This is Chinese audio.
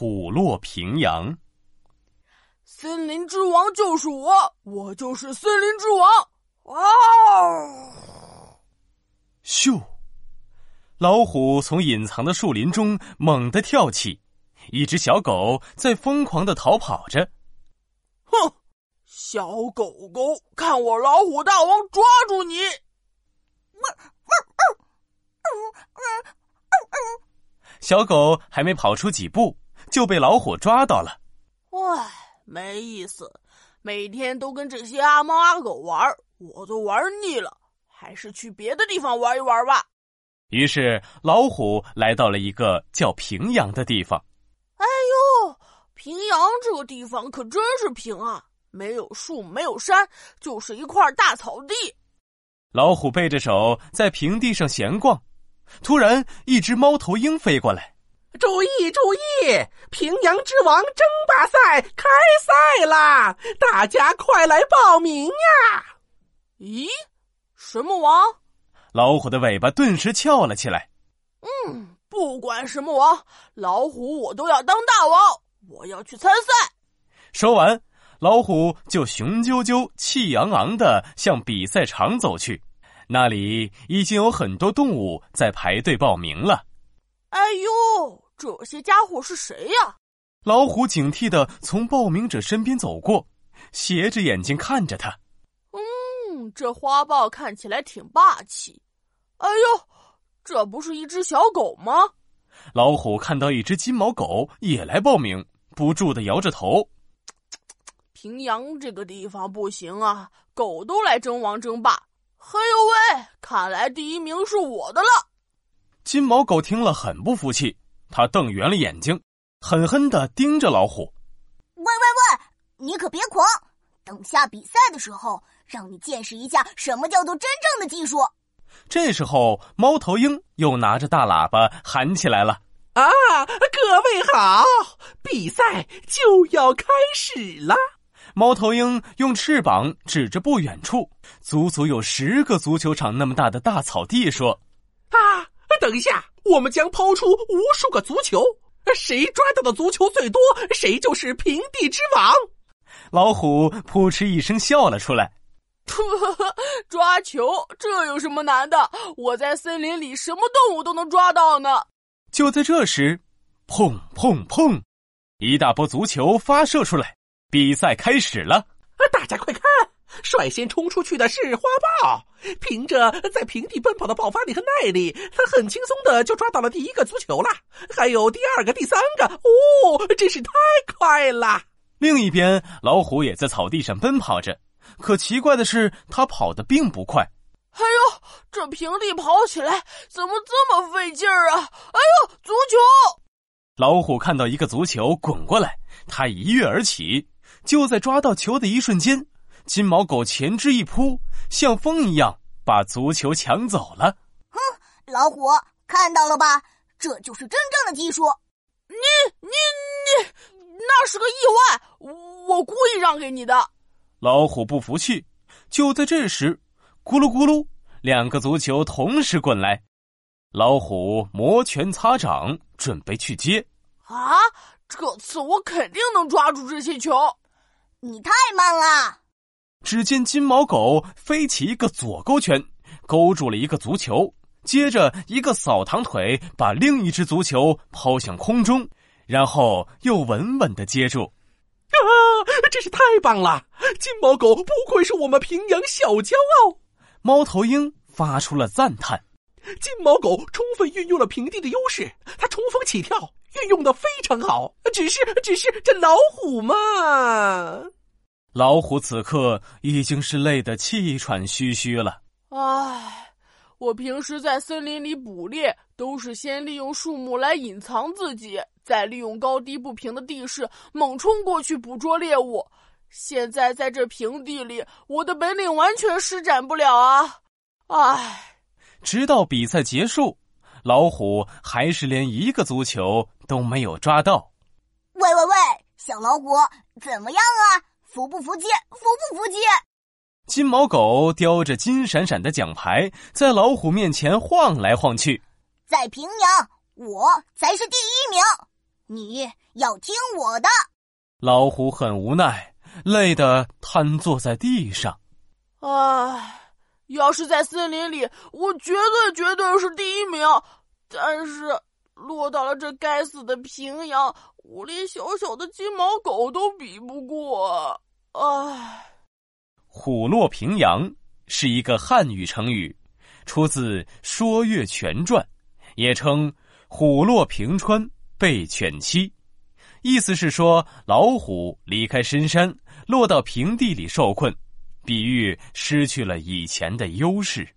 虎落平阳。森林之王就是我，我就是森林之王！哇！咻！老虎从隐藏的树林中猛地跳起，一只小狗在疯狂的逃跑着。哼！小狗狗，看我老虎大王抓住你！小狗还没跑出几步，就被老虎抓到了。唉，没意思，每天都跟这些阿猫阿狗玩，我都玩腻了，还是去别的地方玩一玩吧。于是，老虎来到了一个叫平阳的地方。哎呦，平阳这个地方可真是平啊，没有树，没有山，就是一块大草地。老虎背着手在平地上闲逛。突然，一只猫头鹰飞过来。注意注意！平阳之王争霸赛开赛啦！大家快来报名呀！咦，什么王？老虎的尾巴顿时翘了起来。嗯，不管什么王，老虎我都要当大王！我要去参赛。说完，老虎就雄赳赳、气昂昂的向比赛场走去。那里已经有很多动物在排队报名了。哎呦，这些家伙是谁呀？老虎警惕的从报名者身边走过，斜着眼睛看着他。嗯，这花豹看起来挺霸气。哎呦，这不是一只小狗吗？老虎看到一只金毛狗也来报名，不住的摇着头。平阳这个地方不行啊，狗都来争王争霸。嘿呦喂！看来第一名是我的了。金毛狗听了很不服气，它瞪圆了眼睛，狠狠的盯着老虎。喂喂喂！你可别狂！等下比赛的时候，让你见识一下什么叫做真正的技术。这时候，猫头鹰又拿着大喇叭喊起来了：“啊，各位好！比赛就要开始了！”猫头鹰用翅膀指着不远处，足足有十个足球场那么大的大草地，说：“啊，等一下，我们将抛出无数个足球，谁抓到的足球最多，谁就是平地之王。”老虎扑哧一声笑了出来：“ 抓球，这有什么难的？我在森林里什么动物都能抓到呢。”就在这时，砰砰砰，一大波足球发射出来。比赛开始了，大家快看！率先冲出去的是花豹，凭着在平地奔跑的爆发力和耐力，他很轻松的就抓到了第一个足球了。还有第二个、第三个，哦，真是太快了！另一边，老虎也在草地上奔跑着，可奇怪的是，他跑得并不快。哎呦，这平地跑起来怎么这么费劲儿啊！哎呦，足球！老虎看到一个足球滚过来，它一跃而起。就在抓到球的一瞬间，金毛狗前肢一扑，像风一样把足球抢走了。哼，老虎看到了吧？这就是真正的技术。你你你，那是个意外，我故意让给你的。老虎不服气。就在这时，咕噜咕噜，两个足球同时滚来。老虎摩拳擦掌，准备去接。啊，这次我肯定能抓住这些球。你太慢了！只见金毛狗飞起一个左勾拳，勾住了一个足球，接着一个扫堂腿，把另一只足球抛向空中，然后又稳稳的接住。啊，真是太棒了！金毛狗不愧是我们平阳小骄傲。猫头鹰发出了赞叹。金毛狗充分运用了平地的优势，它冲锋起跳。运用的非常好，只是只是这老虎嘛。老虎此刻已经是累得气喘吁吁了。唉，我平时在森林里捕猎，都是先利用树木来隐藏自己，再利用高低不平的地势猛冲过去捕捉猎物。现在在这平地里，我的本领完全施展不了啊！唉，直到比赛结束。老虎还是连一个足球都没有抓到。喂喂喂，小老虎，怎么样啊？服不服气？服不服气？金毛狗叼着金闪闪的奖牌，在老虎面前晃来晃去。在平阳，我才是第一名。你要听我的。老虎很无奈，累得瘫坐在地上。唉，要是在森林里，我绝对绝对是第一名。但是落到了这该死的平阳，我连小小的金毛狗都比不过。虎落平阳是一个汉语成语，出自《说岳全传》，也称“虎落平川被犬欺”，意思是说老虎离开深山，落到平地里受困，比喻失去了以前的优势。